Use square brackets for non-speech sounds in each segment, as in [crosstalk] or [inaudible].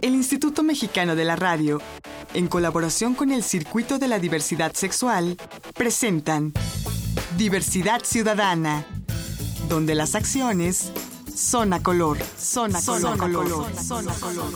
El Instituto Mexicano de la Radio, en colaboración con el Circuito de la Diversidad Sexual, presentan Diversidad Ciudadana, donde las acciones son a color, son a color, color, son a color.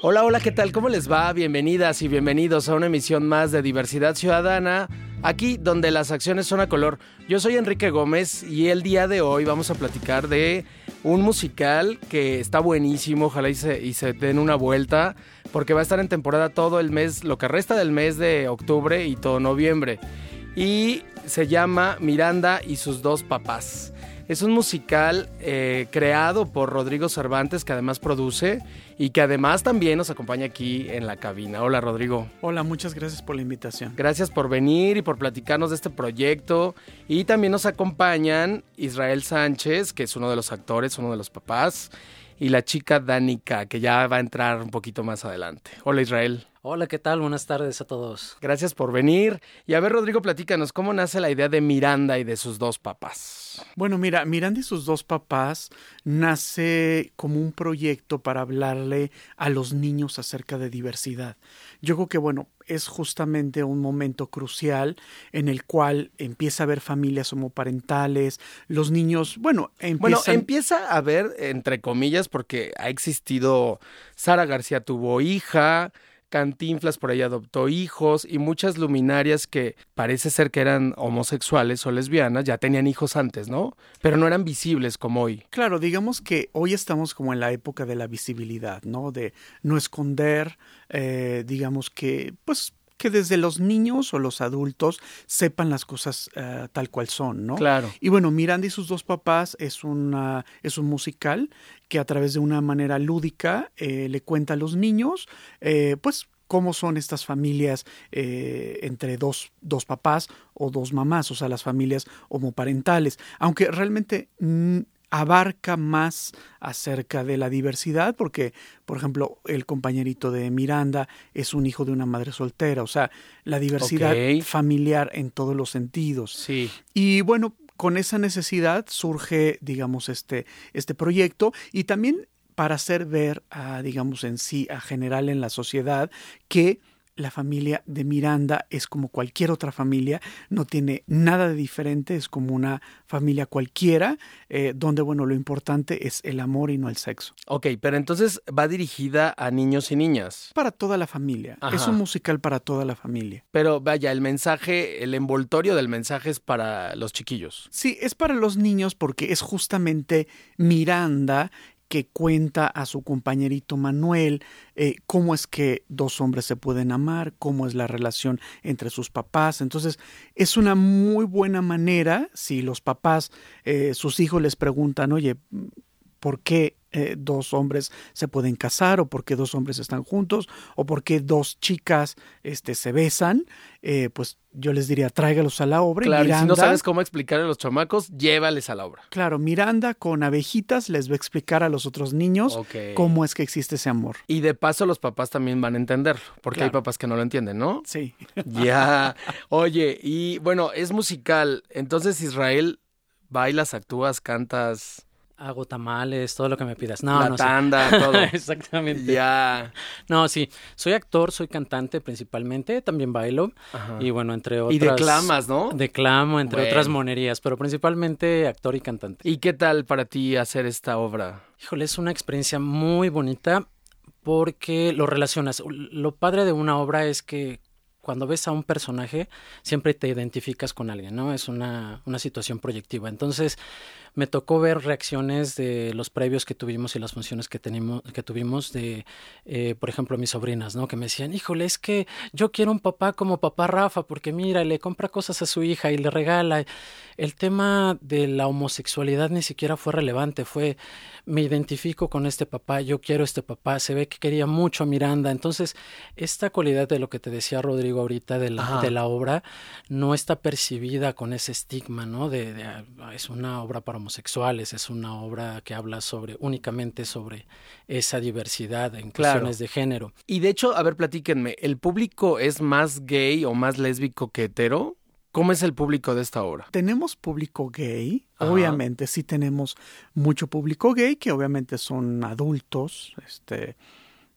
Hola, hola, ¿qué tal? ¿Cómo les va? Bienvenidas y bienvenidos a una emisión más de Diversidad Ciudadana, aquí donde las acciones son a color. Yo soy Enrique Gómez y el día de hoy vamos a platicar de un musical que está buenísimo, ojalá y se, y se den una vuelta, porque va a estar en temporada todo el mes, lo que resta del mes de octubre y todo noviembre. Y se llama Miranda y sus dos papás. Es un musical eh, creado por Rodrigo Cervantes, que además produce y que además también nos acompaña aquí en la cabina. Hola Rodrigo. Hola, muchas gracias por la invitación. Gracias por venir y por platicarnos de este proyecto. Y también nos acompañan Israel Sánchez, que es uno de los actores, uno de los papás, y la chica Danica, que ya va a entrar un poquito más adelante. Hola Israel. Hola, ¿qué tal? Buenas tardes a todos. Gracias por venir. Y a ver, Rodrigo, platícanos, ¿cómo nace la idea de Miranda y de sus dos papás? Bueno, mira, Miranda y sus dos papás nace como un proyecto para hablarle a los niños acerca de diversidad. Yo creo que, bueno, es justamente un momento crucial en el cual empieza a haber familias homoparentales, los niños, bueno, empiezan... Bueno, empieza a haber, entre comillas, porque ha existido, Sara García tuvo hija, Cantinflas por ahí adoptó hijos y muchas luminarias que parece ser que eran homosexuales o lesbianas ya tenían hijos antes, ¿no? Pero no eran visibles como hoy. Claro, digamos que hoy estamos como en la época de la visibilidad, ¿no? De no esconder, eh, digamos que, pues que desde los niños o los adultos sepan las cosas uh, tal cual son, ¿no? Claro. Y bueno, Miranda y sus dos papás es, una, es un musical que a través de una manera lúdica eh, le cuenta a los niños, eh, pues, cómo son estas familias eh, entre dos, dos, papás o dos mamás, o sea, las familias homoparentales. Aunque realmente mm, abarca más acerca de la diversidad, porque, por ejemplo, el compañerito de Miranda es un hijo de una madre soltera, o sea, la diversidad familiar en todos los sentidos. Sí. Y bueno, con esa necesidad surge, digamos, este, este proyecto y también para hacer ver, a, digamos, en sí, a general en la sociedad, que la familia de Miranda es como cualquier otra familia, no tiene nada de diferente, es como una familia cualquiera, eh, donde, bueno, lo importante es el amor y no el sexo. Ok, pero entonces va dirigida a niños y niñas. Para toda la familia, Ajá. es un musical para toda la familia. Pero vaya, el mensaje, el envoltorio del mensaje es para los chiquillos. Sí, es para los niños porque es justamente Miranda que cuenta a su compañerito Manuel eh, cómo es que dos hombres se pueden amar, cómo es la relación entre sus papás. Entonces, es una muy buena manera si los papás, eh, sus hijos les preguntan, oye, ¿por qué eh, dos hombres se pueden casar o por qué dos hombres están juntos o por qué dos chicas este, se besan? Eh, pues yo les diría, tráigalos a la obra. y Claro, y si no Miranda- sabes cómo explicarle a los chamacos, llévales a la obra. Claro, Miranda con abejitas les va a explicar a los otros niños cómo es que existe ese amor. Y de paso los papás también van a entenderlo, porque hay papás que no lo entienden, ¿no? Sí. [laughs] Ya. Oye, y bueno, es musical. Entonces, Israel, bailas, actúas, cantas, Hago tamales, todo lo que me pidas. No, la no sé. tanda, todo. [laughs] Exactamente. ya. No, sí. Soy actor, soy cantante principalmente, también bailo. Ajá. Y bueno, entre otras. Y declamas, ¿no? Declamo, entre Bueno. otras monerías, pero principalmente actor y cantante. ¿Y qué tal para ti hacer esta obra? Híjole, es una experiencia muy bonita porque lo relacionas. Lo padre de una obra es que cuando ves a un personaje, siempre te identificas con alguien, ¿no? Es una, una situación proyectiva. Entonces, me tocó ver reacciones de los previos que tuvimos y las funciones que, que tuvimos de, eh, por ejemplo, mis sobrinas, ¿no? Que me decían, híjole, es que yo quiero un papá como papá Rafa, porque mira, le compra cosas a su hija y le regala. El tema de la homosexualidad ni siquiera fue relevante, fue, me identifico con este papá, yo quiero este papá, se ve que quería mucho a Miranda. Entonces, esta cualidad de lo que te decía Rodrigo ahorita de la, Ajá. de la obra no está percibida con ese estigma, ¿no? De, de, ah, es una obra para homosexuales, es una obra que habla sobre únicamente sobre esa diversidad en Claro. cuestiones de género. Y de hecho, a ver, platíquenme, ¿el público es más gay o más lésbico que hetero? ¿Cómo es el público de esta obra? Tenemos público gay, obviamente sí tenemos mucho público gay, que obviamente son adultos, este,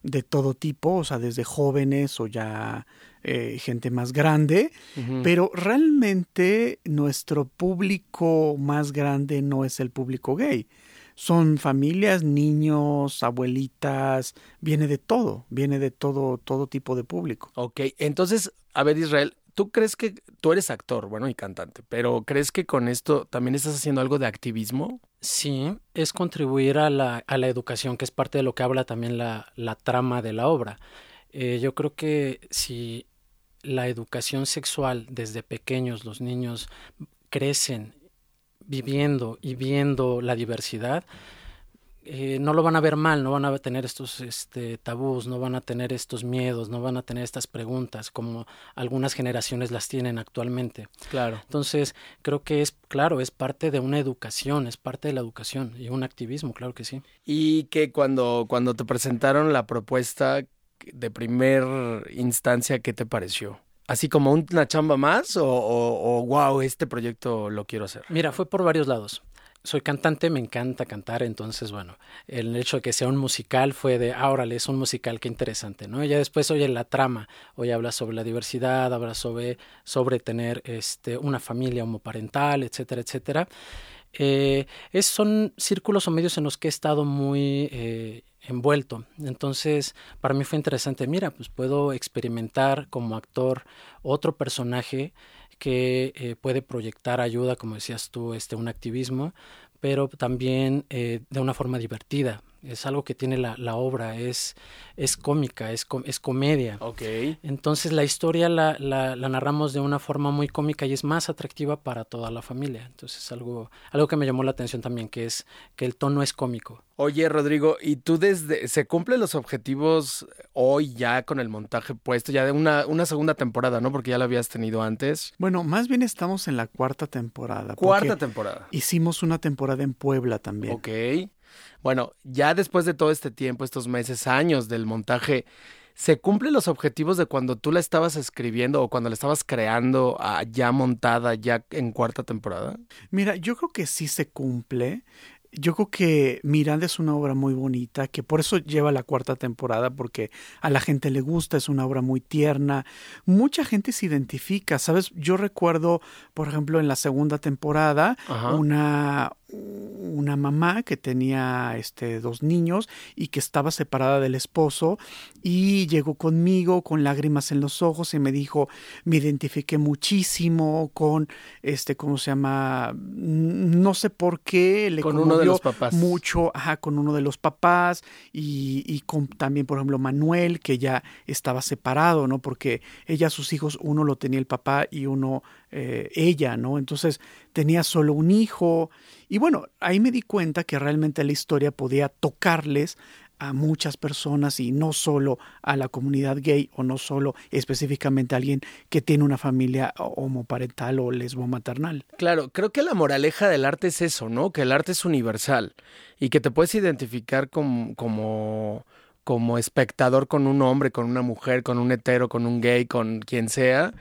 de todo tipo, o sea, desde jóvenes o ya eh, gente más grande, pero realmente nuestro público más grande no es el público gay. Son familias, niños, abuelitas, viene de todo, viene de todo, todo tipo de público. Ok, entonces, a ver Israel, ¿tú crees que tú eres actor, bueno, y cantante, pero crees que con esto también estás haciendo algo de activismo? Sí, es contribuir a la, a la educación, que es parte de lo que habla también la, la trama de la obra. Eh, yo creo que si la educación sexual desde pequeños los niños crecen viviendo y viendo la diversidad, eh, no lo van a ver mal, no van a tener estos este, tabús, no van a tener estos miedos, no van a tener estas preguntas como algunas generaciones las tienen actualmente. Claro. Entonces, creo que es, claro, es parte de una educación, es parte de la educación y un activismo, claro que sí. Y que cuando, cuando te presentaron la propuesta de primer instancia, ¿qué te pareció? ¿Así como una chamba más o, o, wow, este proyecto lo quiero hacer? Mira, fue por varios lados soy cantante, me encanta cantar, entonces, bueno, el hecho de que sea un musical fue de, ah, órale, es un musical, qué interesante, ¿no? Y ya después, oye, la trama, hoy habla sobre la diversidad, habla sobre, sobre tener este, una familia homoparental, etcétera, etcétera. Eh, es, son círculos o medios en los que he estado muy eh, envuelto. Entonces, para mí fue interesante, mira, pues puedo experimentar como actor otro personaje que eh, puede proyectar ayuda, como decías tú, este, un activismo, pero también eh, de una forma divertida es algo que tiene la, la obra, es, es cómica, es, es comedia. Ok. Entonces la historia la, la, la, narramos de una forma muy cómica y es más atractiva para toda la familia. Entonces es algo, algo que me llamó la atención también, que es que el tono es cómico. Oye, Rodrigo, ¿y tú desde, se cumplen los objetivos hoy ya con el montaje puesto, ya de una, una segunda temporada, ¿no? Porque ya lo habías tenido antes. Bueno, más bien estamos en la cuarta temporada. Cuarta temporada. Hicimos una temporada en Puebla también. Ok. Bueno, ya después de todo este tiempo, estos meses, años del montaje, ¿se cumplen los objetivos de cuando tú la estabas escribiendo o cuando la estabas creando ah, ya montada, ya en cuarta temporada? Mira, yo creo que sí se cumple yo creo que Miranda es una obra muy bonita, que por eso lleva la cuarta temporada, porque a la gente le gusta, es una obra muy tierna. Mucha gente se identifica, ¿sabes? Yo recuerdo, por ejemplo, en la segunda temporada, una, una mamá que tenía este, dos niños y que estaba separada del esposo y llegó conmigo con lágrimas en los ojos y me dijo, me identifiqué muchísimo con, este, ¿cómo se llama? No sé por qué le con uno de los papás. mucho ajá, con uno de los papás y, y, con también, por ejemplo, Manuel, que ya estaba separado, ¿no? Porque ella, sus hijos, uno lo tenía el papá y uno eh, ella, ¿no? Entonces tenía solo un hijo. Y bueno, ahí me di cuenta que realmente la historia podía tocarles a muchas personas y no solo a la comunidad gay o no solo específicamente a alguien que tiene una familia homoparental o lesbo maternal. Claro, creo que la moraleja del arte es eso, ¿no? Que el arte es universal y que te puedes identificar como, como, como espectador con un hombre, con una mujer, con un hetero, con un gay, con quien sea,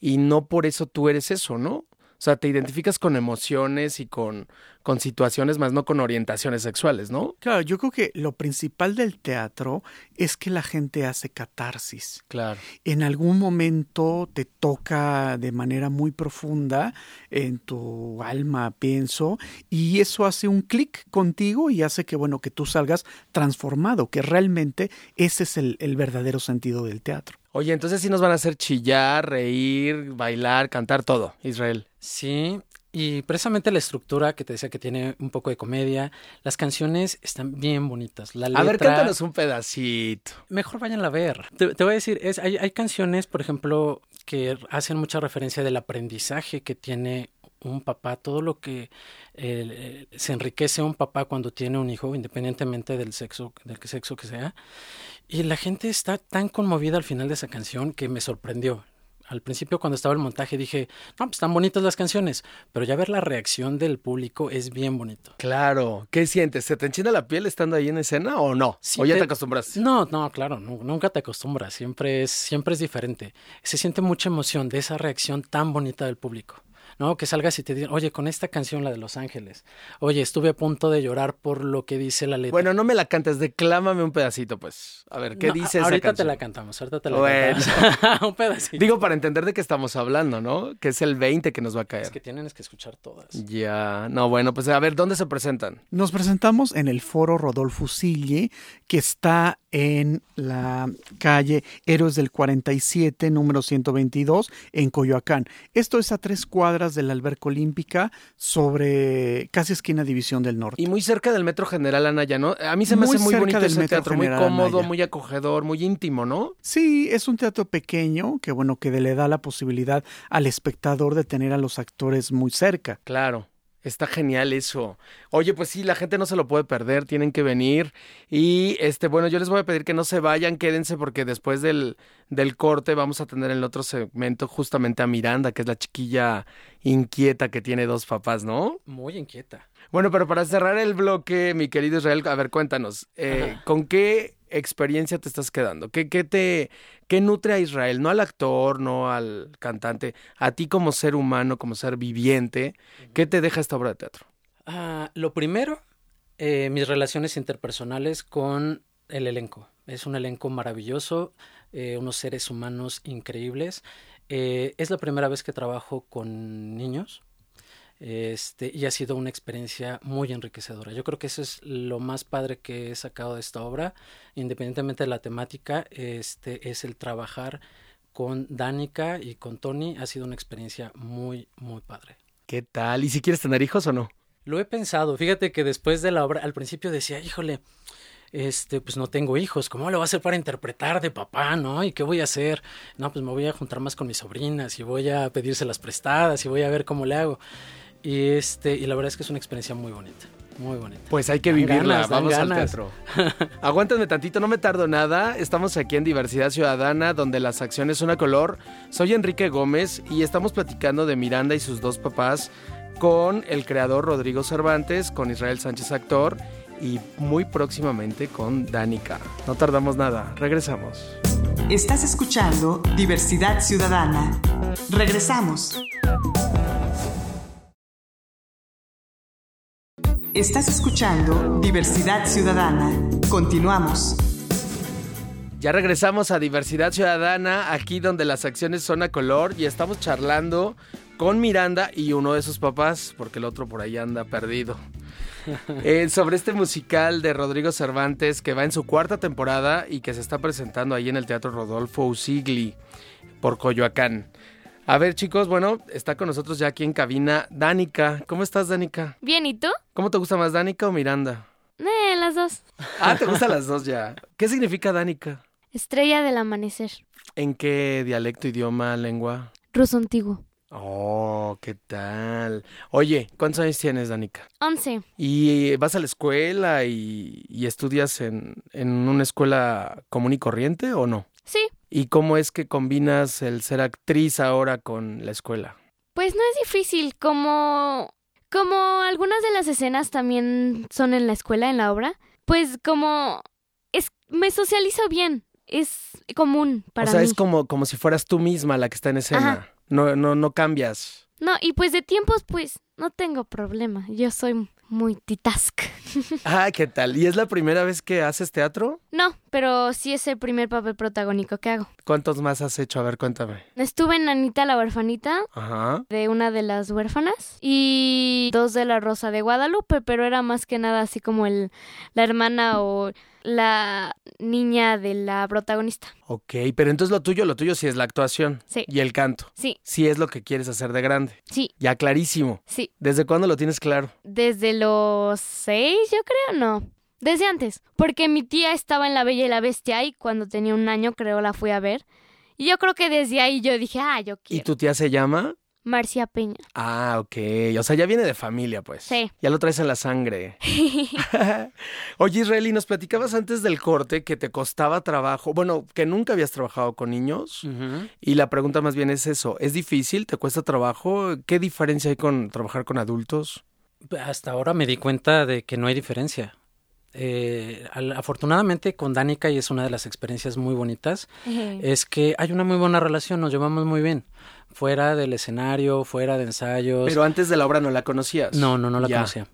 y no por eso tú eres eso, ¿no? O sea, te identificas con emociones y con, con situaciones, más no con orientaciones sexuales, ¿no? Claro, yo creo que lo principal del teatro es que la gente hace catarsis. Claro. En algún momento te toca de manera muy profunda en tu alma, pienso, y eso hace un clic contigo y hace que, bueno, que tú salgas transformado, que realmente ese es el, el verdadero sentido del teatro. Oye, entonces sí nos van a hacer chillar, reír, bailar, cantar todo, Israel. Sí, y precisamente la estructura que te decía que tiene un poco de comedia, las canciones están bien bonitas. La letra, a ver, cántanos un pedacito. Mejor vayan a ver. Te, te voy a decir, es, hay, hay canciones, por ejemplo, que hacen mucha referencia del aprendizaje que tiene un papá, todo lo que eh, se enriquece un papá cuando tiene un hijo, independientemente del sexo, del sexo que sea. Y la gente está tan conmovida al final de esa canción que me sorprendió. Al principio cuando estaba el montaje dije, no, pues están bonitas las canciones, pero ya ver la reacción del público es bien bonito. Claro. ¿Qué sientes? ¿Se te enchina la piel estando ahí en escena o no? Sí, ¿O ya te- te acostumbras? No, no, claro, nu- nunca te acostumbras, siempre es, siempre es diferente. Se siente mucha emoción de esa reacción tan bonita del público. ¿No? Que salgas y te digan, oye, con esta canción, la de Los Ángeles, oye, estuve a punto de llorar por lo que dice la letra. Bueno, no me la cantes, declámame un pedacito, pues. A ver, ¿qué No, dice esa Ahorita te canción? la cantamos, ahorita te la Bueno. cantamos. [laughs] un pedacito. Digo, para entender de qué estamos hablando, ¿no? Que es el 20 que nos va a caer. Es que tienen que escuchar todas. Ya, no, bueno, pues a ver, ¿dónde se presentan? Nos presentamos en el foro Rodolfo Sille, que está en la calle Héroes del 47, número 122, en Coyoacán. Esto es a tres cuadras de la alberca olímpica, sobre casi esquina División del Norte. Y muy cerca del Metro General Anaya, ¿no? A mí se me Muy hace muy bonito del ese Metro teatro, muy cómodo, Anaya. muy acogedor, muy íntimo, ¿no? Sí, es un teatro pequeño que bueno que le da la posibilidad al espectador de tener a los actores muy cerca. Claro. Está genial eso. Oye, pues sí, la gente no se lo puede perder, tienen que venir. Y este, bueno, yo les voy a pedir que no se vayan, quédense porque después del, del corte vamos a tener en el otro segmento justamente a Miranda, que es la chiquilla inquieta que tiene dos papás, ¿no? Muy inquieta. Bueno, pero para cerrar el bloque, mi querido Israel, a ver, cuéntanos, eh. ¿con qué experiencia te estás quedando? ¿Qué, qué te qué nutre a Israel? No al actor, no al cantante, a ti como ser humano, como ser viviente, ¿qué te deja esta obra de teatro? Ah, lo primero, eh, mis relaciones interpersonales con el elenco. Es un elenco maravilloso, eh, unos seres humanos increíbles. Eh, es la primera vez que trabajo con niños. Este, y ha sido una experiencia muy enriquecedora. Yo creo que eso es lo más padre que he sacado de esta obra, independientemente de la temática, este es el trabajar con Danica y con Tony, ha sido una experiencia muy, muy padre. ¿Qué tal? ¿Y si quieres tener hijos o no? Lo he pensado. Fíjate que después de la obra, al principio decía, híjole, este, pues no tengo hijos. ¿Cómo lo voy a hacer para interpretar de papá, no? ¿Y qué voy a hacer? No, pues me voy a juntar más con mis sobrinas y voy a pedírselas prestadas y voy a ver cómo le hago. Y este, y la verdad es que es una experiencia muy bonita, muy bonita. Pues hay que Dan vivirla, ganas, vamos al teatro. [laughs] Aguántenme tantito, no me tardo nada. Estamos aquí en Diversidad Ciudadana, donde las acciones son a color. Soy Enrique Gómez y estamos platicando de Miranda y sus dos papás con el creador Rodrigo Cervantes, con Israel Sánchez actor y muy próximamente con Danica. No tardamos nada, regresamos. Estás escuchando Diversidad Ciudadana. Regresamos. Estás escuchando Diversidad Ciudadana. Continuamos. Ya regresamos a Diversidad Ciudadana, aquí donde las acciones son a color y estamos charlando con Miranda y uno de sus papás, porque el otro por ahí anda perdido. [laughs] Eh, sobre este musical de Rodrigo Cervantes que va en su cuarta temporada y que se está presentando ahí en el Teatro Rodolfo Usigli por Coyoacán. A ver chicos, bueno, está con nosotros ya aquí en cabina Danica. ¿Cómo estás Danica? Bien, ¿y tú? ¿Cómo te gusta más Danica o Miranda? Eh, las dos. Ah, te gustan las dos ya. ¿Qué significa Danica? Estrella del amanecer. ¿En qué dialecto, idioma, lengua? Ruso antiguo. Oh, ¿qué tal? Oye, ¿cuántos años tienes, Danica? Once. ¿Y vas a la escuela y, y estudias en, en una escuela común y corriente o no? Sí, ¿Y cómo es que combinas el ser actriz ahora con la escuela? pues no es difícil. Como. Como algunas de las escenas también son en la escuela, en la obra. Pues como. Es, me socializo bien. Es común para o sea, mí. es como, como si fueras tú misma la que está en escena. Ajá. No, no, no cambias. No, y pues de tiempos, pues no tengo problema. Yo soy multitask. Ah, ¿qué tal? ¿Y es la primera vez que haces teatro? no, pero sí es el primer papel protagónico que hago. ¿Cuántos más has hecho? A ver, cuéntame. Estuve en Anita la Ajá. de una de las huérfanas y dos de la Rosa de Guadalupe, pero era más que nada así como el la hermana o la niña de la protagonista. Ok, pero entonces lo tuyo, lo tuyo sí es la actuación. Sí. Y el canto. Sí, Sí es lo que quieres hacer de grande. sí, Ya clarísimo. sí. ¿Desde cuándo lo tienes claro? Desde los seis, yo creo, no. Desde antes, porque mi tía estaba en La Bella y la Bestia y cuando tenía un año creo la fui a ver. Y yo creo que desde ahí yo dije, ah, yo ¿Y quiero. tu tía se llama? Marcia Peña. Ah, ok. O sea, ya viene de familia, pues. Sí. Ya lo traes en la sangre. [laughs] [laughs] Oye, Israeli, nos platicabas antes del corte que te costaba trabajo, bueno, que nunca habías trabajado con niños. Y la pregunta más bien es eso, ¿es difícil? ¿Te cuesta trabajo? ¿Qué diferencia hay con trabajar con adultos? Hasta ahora me di cuenta de que no hay diferencia. Eh, al- afortunadamente con Danica, y es una de las experiencias muy bonitas, es que hay una muy buena relación, nos llevamos muy bien. Fuera del escenario, fuera de ensayos. Pero antes de la obra no la conocías. No, no, no la Ya. conocía.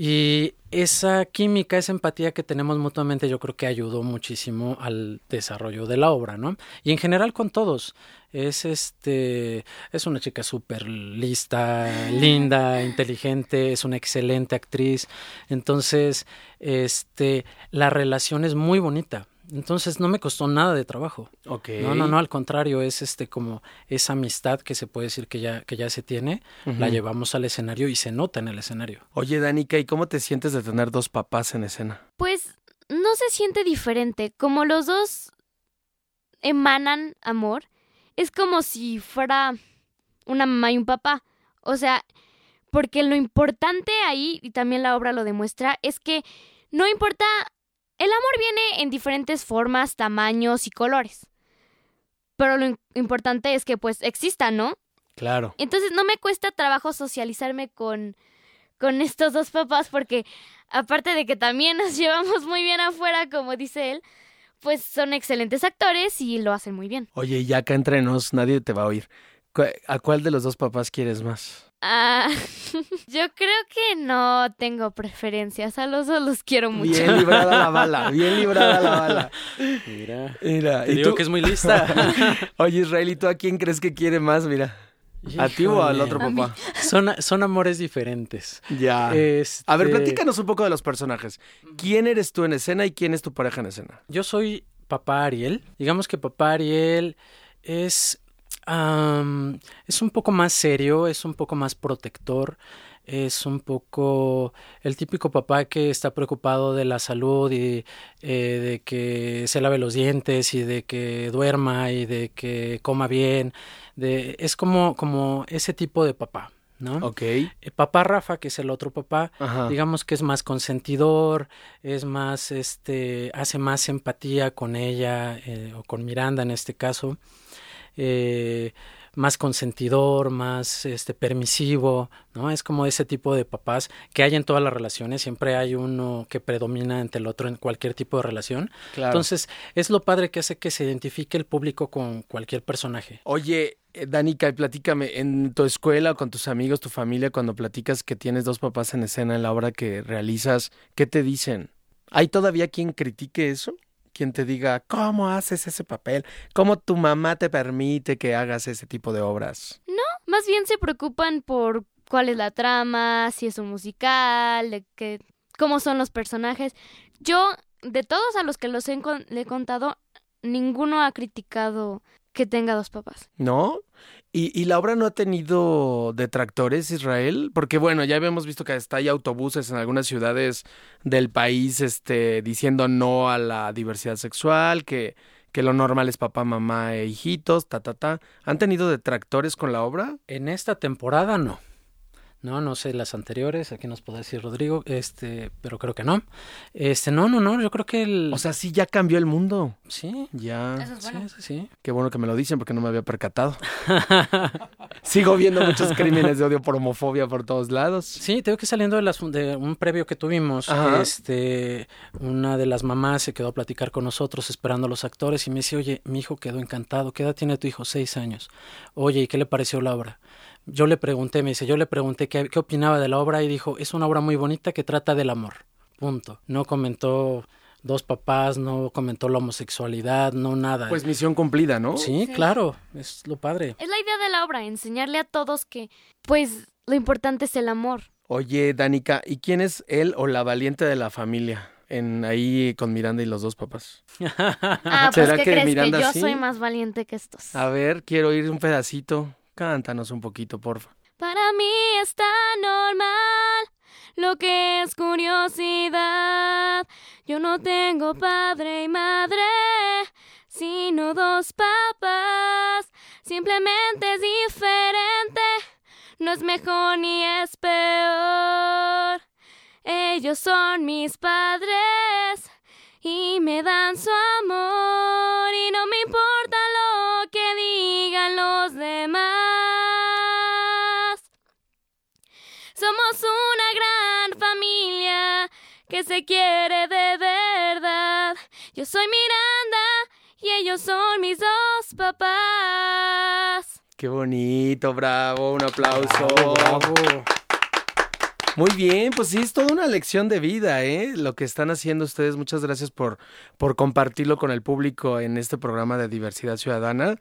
Y esa química, esa empatía que tenemos mutuamente, yo creo que ayudó muchísimo al desarrollo de la obra, ¿no? Y en general con todos. Es este, es una chica súper lista, linda, inteligente, es una excelente actriz. Entonces, este, la relación es muy bonita. Entonces no me costó nada de trabajo. Ok. No, no, no, al contrario, es este como esa amistad que se puede decir que ya, que ya se tiene, la llevamos al escenario y se nota en el escenario. Oye, Danica, ¿y cómo te sientes de tener dos papás en escena? Pues no se siente diferente. Como los dos emanan amor, es como si fuera una mamá y un papá. O sea, porque lo importante ahí, y también la obra lo demuestra, es que no importa, el amor viene en diferentes formas, tamaños y colores. Pero lo importante es que pues exista, ¿no? Claro. Entonces no me cuesta trabajo socializarme con, con estos dos papás porque aparte de que también nos [laughs] llevamos muy bien afuera, como dice él, pues son excelentes actores y lo hacen muy bien. Oye, y ya acá entre nos, nadie te va a oír. ¿Cu- ¿A cuál de los dos papás quieres más? Ah, [laughs] yo creo que no tengo preferencias, a los dos los quiero mucho. Bien librada la bala, [laughs] bien librada la bala. Mira, Mira, te ¿y digo tú? que es muy lista. [laughs] Oye, Israel, ¿y tú a quién crees que quiere más? Mira, ¿a ti o al otro papá? Son, son amores diferentes. Ya. Este, A ver, platícanos un poco de los personajes. ¿Quién eres tú en escena y quién es tu pareja en escena? Yo soy papá Ariel. Digamos que papá Ariel es, es un poco más serio, es un poco más protector, es un poco el típico papá que está preocupado de la salud y eh, de que se lave los dientes y de que duerma y de que coma bien. De, es como, como ese tipo de papá, ¿no? Ok. Eh, Papá Rafa, que es el otro papá, Ajá. digamos que es más consentidor, es más, este, hace más empatía con ella eh, o con Miranda en este caso, eh, más consentidor, más, este, permisivo, ¿no? Es como ese tipo de papás que hay en todas las relaciones, siempre hay uno que predomina ante el otro en cualquier tipo de relación. Claro. Entonces, es lo padre que hace que se identifique el público con cualquier personaje. Oye, eh, Danica, platícame, en tu escuela o con tus amigos, tu familia, cuando platicas que tienes dos papás en escena en la obra que realizas, ¿qué te dicen? ¿Hay todavía quien critique eso? Quien te diga, ¿cómo haces ese papel? ¿Cómo tu mamá te permite que hagas ese tipo de obras? Más bien se preocupan por cuál es la trama, si es un musical, de qué, cómo son los personajes. Yo, de todos a los que los he, le he contado, ninguno ha criticado que tenga dos papás. ¿No? ¿Y, y la obra no ha tenido detractores, Israel? Porque bueno, ya habíamos visto que hasta hay autobuses en algunas ciudades del país este, diciendo no a la diversidad sexual, que, que lo normal es papá, mamá e hijitos, ta, ta, ta. ¿Han tenido detractores con la obra? En esta temporada no. No, no sé las anteriores, aquí nos puede decir Rodrigo, este, pero creo que no. Este, no, no, no, yo creo que el O sea, sí ya cambió el mundo. sí. Ya. Eso es bueno. Sí, sí, sí. Qué bueno que me lo dicen porque no me había percatado. [laughs] Sigo viendo muchos crímenes de odio por homofobia por todos lados. Sí, tengo que saliendo de, las, de un previo que tuvimos, Ajá. este, una de las mamás se quedó a platicar con nosotros esperando a los actores y me dice, oye, mi hijo quedó encantado, ¿qué edad tiene tu hijo? Seis años. Oye, ¿y qué le pareció la obra? Yo le pregunté, me dice, yo le pregunté qué, qué opinaba de la obra y dijo, es una obra muy bonita que trata del amor, punto. No comentó dos papás, no comentó la homosexualidad, no nada. Pues misión cumplida, ¿no? sí, Sí. claro, es lo padre. Es la idea de la obra, enseñarle a todos que, pues, lo importante es el amor. Oye, Danica, ¿y quién es él o la valiente de la familia? En ahí con Miranda y los dos papás. [laughs] Ah, pues, ¿Será ¿qué que crees? Miranda que yo sí? soy más valiente que estos. A ver, quiero oír un pedacito. Cántanos un poquito, porfa. Para mí está normal lo que es curiosidad. Yo no tengo padre y madre, sino dos papás. Simplemente es diferente no es mejor ni es peor. Ellos son mis padres y me dan su amor y no me importa Somos una gran familia que se quiere de verdad. Yo soy Miranda y ellos son mis dos papás. Qué bonito, bravo, un aplauso. Bravo. Muy bien, pues sí, es toda una lección de vida, ¿eh? Lo que están haciendo ustedes. Muchas gracias por, por compartirlo con el público en este programa de diversidad ciudadana.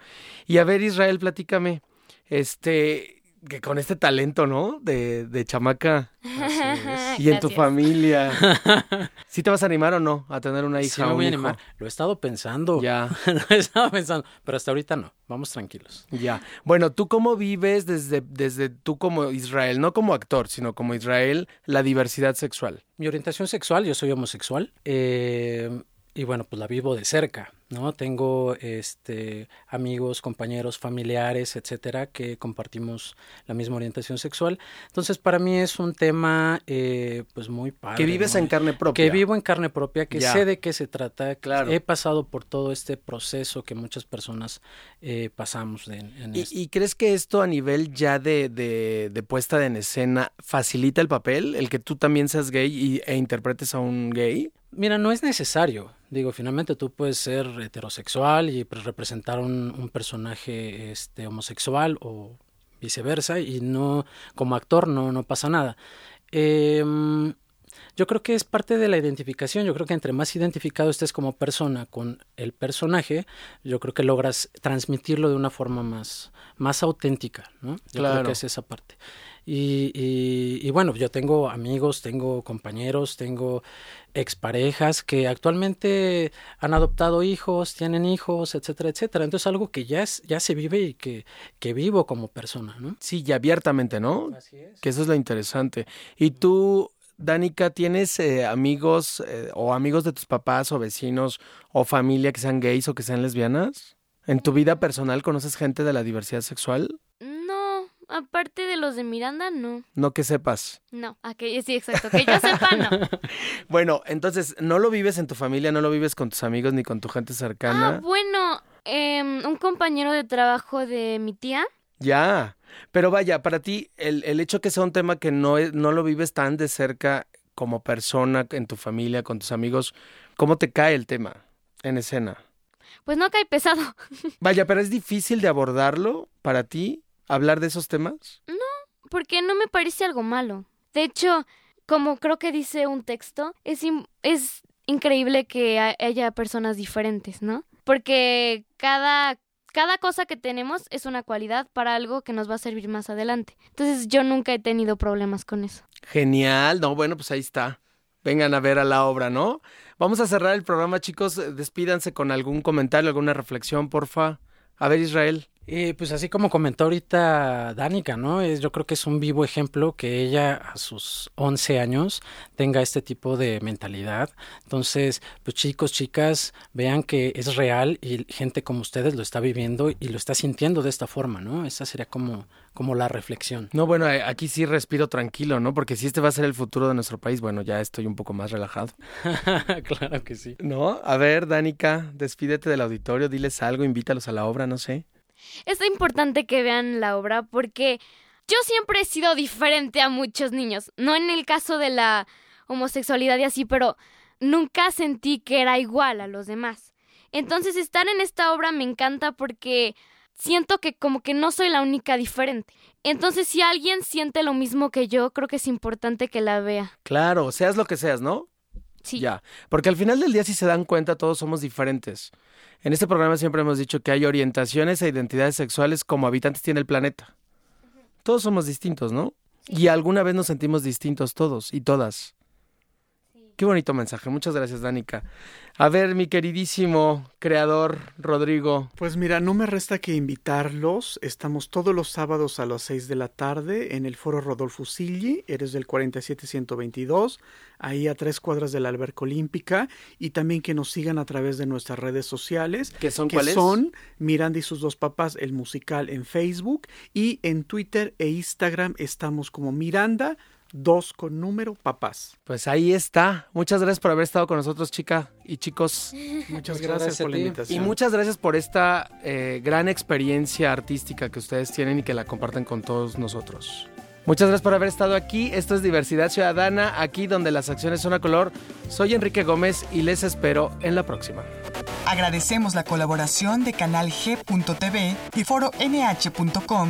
Y a ver, Israel, platícame, este, que con este talento, ¿no? De, de chamaca. [laughs] Y en tu familia. [laughs] ¿Sí te vas a animar o no a tener una hija Sí, me voy a un hijo? animar. Lo he estado pensando. Ya. [laughs] Lo he estado pensando. Pero hasta ahorita no. Vamos tranquilos. Ya. Bueno, ¿tú cómo vives desde, desde tú como Israel, no como actor, sino como Israel, la diversidad sexual? Mi orientación sexual, yo soy homosexual. eh, y bueno, pues la vivo de cerca, ¿no? Tengo este amigos, compañeros, familiares, etcétera, que compartimos la misma orientación sexual. Entonces, para mí es un tema, eh, pues muy padre. Que vives ¿no? en carne propia. Que vivo en carne propia, que Ya. sé de qué se trata. Claro. He pasado por todo este proceso que muchas personas eh, pasamos de- en ¿Y, esto. y crees que esto a nivel ya de, de, de puesta en escena facilita el papel? El que tú también seas gay y, e interpretes a un gay. Mira, no es necesario. Digo, finalmente tú puedes ser heterosexual y pues, representar un, personaje este, homosexual o viceversa y no, como actor no, no pasa nada. Em, yo creo que es parte de la identificación. Yo creo que entre más identificado estés como persona con el personaje, yo creo que logras transmitirlo de una forma más, más auténtica, ¿no? Yo creo Claro. que es esa parte. Y, y- y bueno, yo tengo amigos, tengo compañeros, tengo exparejas que actualmente han adoptado hijos, tienen hijos, etcétera, etcétera. Entonces algo que ya, es, ya se vive y que, que vivo como persona, ¿no? Sí, y abiertamente, ¿no? Así es. Que eso es lo interesante. ¿Y tú, Danica, tienes eh, amigos eh, o amigos de tus papás o vecinos o familia que sean gays o que sean lesbianas? ¿En tu vida personal conoces gente de la diversidad sexual? No, aparte de los de Miranda, no. No que sepas. No, a que, sí, exacto. Que yo sepa, no. [laughs] Bueno, entonces, no lo vives en tu familia, no lo vives con tus amigos ni con tu gente Ah, cercana. bueno, em, un compañero de trabajo de mi tía. Ya. Pero vaya, para ti, el, el hecho que sea un tema que no, no lo vives tan de cerca como persona en tu familia, con tus amigos, ¿cómo te cae el tema en escena? Pues no cae pesado. [laughs] Vaya, pero es difícil de abordarlo para ti, hablar de esos temas. porque no me parece algo malo. De hecho, como creo que dice un texto, es, in- es increíble que ha- haya personas diferentes, ¿no? Porque cada, cada cosa que tenemos es una cualidad para algo que nos va a servir más adelante. Entonces yo nunca he tenido problemas con eso. Genial, no, bueno, pues ahí está. Vengan a ver a la obra, ¿no? Vamos a cerrar el programa, chicos. Despídanse con algún comentario, alguna reflexión, porfa. A ver, Israel. Eh, pues así como comentó ahorita Danica, ¿no? Es, yo creo que es un vivo ejemplo que ella a sus 11 años tenga este tipo de mentalidad. Entonces, pues chicos, chicas, vean que es real y gente como ustedes lo está viviendo y lo está sintiendo de esta forma, ¿no? Esa sería como, como la reflexión. No, bueno, eh, aquí sí respiro tranquilo, ¿no? Porque si este va a ser el futuro de nuestro país, bueno, ya estoy un poco más relajado. [laughs] claro que sí. ¿No? A ver, Danica, despídete del auditorio, diles algo, invítalos a la obra, no sé. Es importante que vean la obra porque yo siempre he sido diferente a muchos niños. No en el caso de la homosexualidad y así, pero nunca sentí que era igual a los demás. Entonces estar en esta obra me encanta porque siento que como que no soy la única diferente. Entonces si alguien siente lo mismo que yo, creo que es importante que la vea. Claro, seas lo que seas, ¿no? Sí. Ya, porque al final del día, si se dan cuenta, todos somos diferentes. En este programa siempre hemos dicho que hay orientaciones e identidades sexuales como habitantes tiene el planeta. Todos somos distintos, ¿no? Y alguna vez nos sentimos distintos todos y todas. Qué bonito mensaje. Muchas gracias, Danica. A ver, mi queridísimo creador Rodrigo. Pues mira, no me resta que invitarlos. Estamos todos los sábados a las 6 de la tarde en el Foro Rodolfo Silli, eres del 47122, ahí a tres cuadras de la Alberca Olímpica, y también que nos sigan a través de nuestras redes sociales. ¿Qué son que cuáles? son Miranda y sus dos papás, el musical en Facebook, y en Twitter e Instagram estamos como Miranda dos con número papás. Pues ahí está. Muchas gracias por haber estado con nosotros, chica y chicos. Muchas, Muchas gracias, por la invitación. Y muchas gracias por esta eh, gran experiencia artística que ustedes tienen y que la comparten con todos nosotros. Muchas gracias por haber estado aquí. Esto es Diversidad Ciudadana, aquí donde las acciones son a color. Soy Enrique Gómez y les espero en la próxima. Agradecemos la colaboración de Canal G.tv y Foro NH.com.